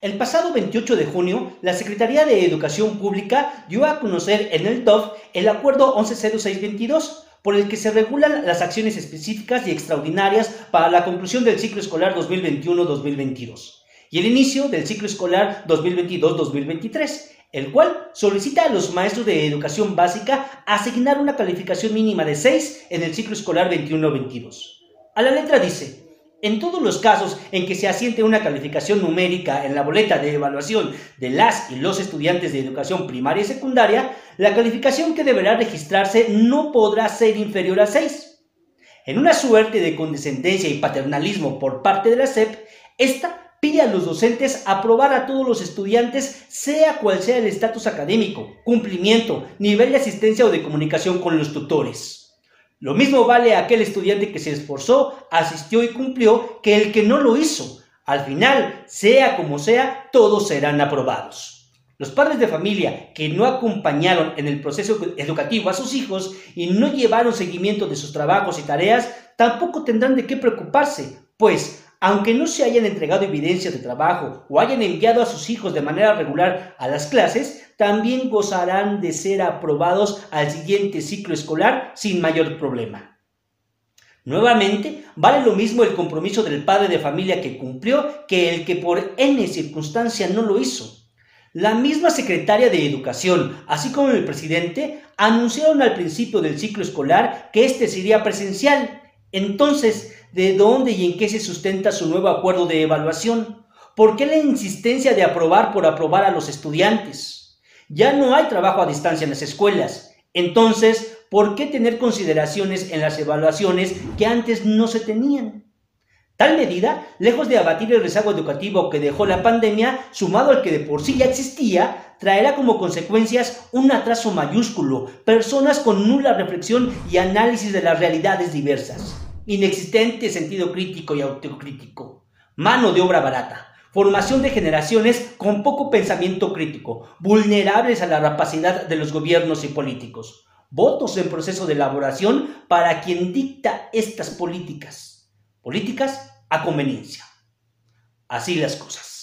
El pasado 28 de junio, la Secretaría de Educación Pública dio a conocer en el DOF el Acuerdo 110622, por el que se regulan las acciones específicas y extraordinarias para la conclusión del ciclo escolar 2021-2022 y el inicio del ciclo escolar 2022-2023, el cual solicita a los maestros de educación básica asignar una calificación mínima de 6 en el ciclo escolar 21-22. A la letra dice, en todos los casos en que se asiente una calificación numérica en la boleta de evaluación de las y los estudiantes de educación primaria y secundaria, la calificación que deberá registrarse no podrá ser inferior a 6. En una suerte de condescendencia y paternalismo por parte de la SEP, esta pide a los docentes aprobar a todos los estudiantes, sea cual sea el estatus académico, cumplimiento, nivel de asistencia o de comunicación con los tutores. Lo mismo vale aquel estudiante que se esforzó, asistió y cumplió que el que no lo hizo. Al final, sea como sea, todos serán aprobados. Los padres de familia que no acompañaron en el proceso educativo a sus hijos y no llevaron seguimiento de sus trabajos y tareas, tampoco tendrán de qué preocuparse, pues aunque no se hayan entregado evidencias de trabajo o hayan enviado a sus hijos de manera regular a las clases, también gozarán de ser aprobados al siguiente ciclo escolar sin mayor problema. Nuevamente, vale lo mismo el compromiso del padre de familia que cumplió que el que por N circunstancia no lo hizo. La misma secretaria de Educación, así como el presidente, anunciaron al principio del ciclo escolar que este sería presencial. Entonces, de dónde y en qué se sustenta su nuevo acuerdo de evaluación. ¿Por qué la insistencia de aprobar por aprobar a los estudiantes? Ya no hay trabajo a distancia en las escuelas. Entonces, ¿por qué tener consideraciones en las evaluaciones que antes no se tenían? Tal medida, lejos de abatir el rezago educativo que dejó la pandemia, sumado al que de por sí ya existía, traerá como consecuencias un atraso mayúsculo, personas con nula reflexión y análisis de las realidades diversas inexistente sentido crítico y autocrítico, mano de obra barata, formación de generaciones con poco pensamiento crítico, vulnerables a la rapacidad de los gobiernos y políticos, votos en proceso de elaboración para quien dicta estas políticas, políticas a conveniencia. Así las cosas.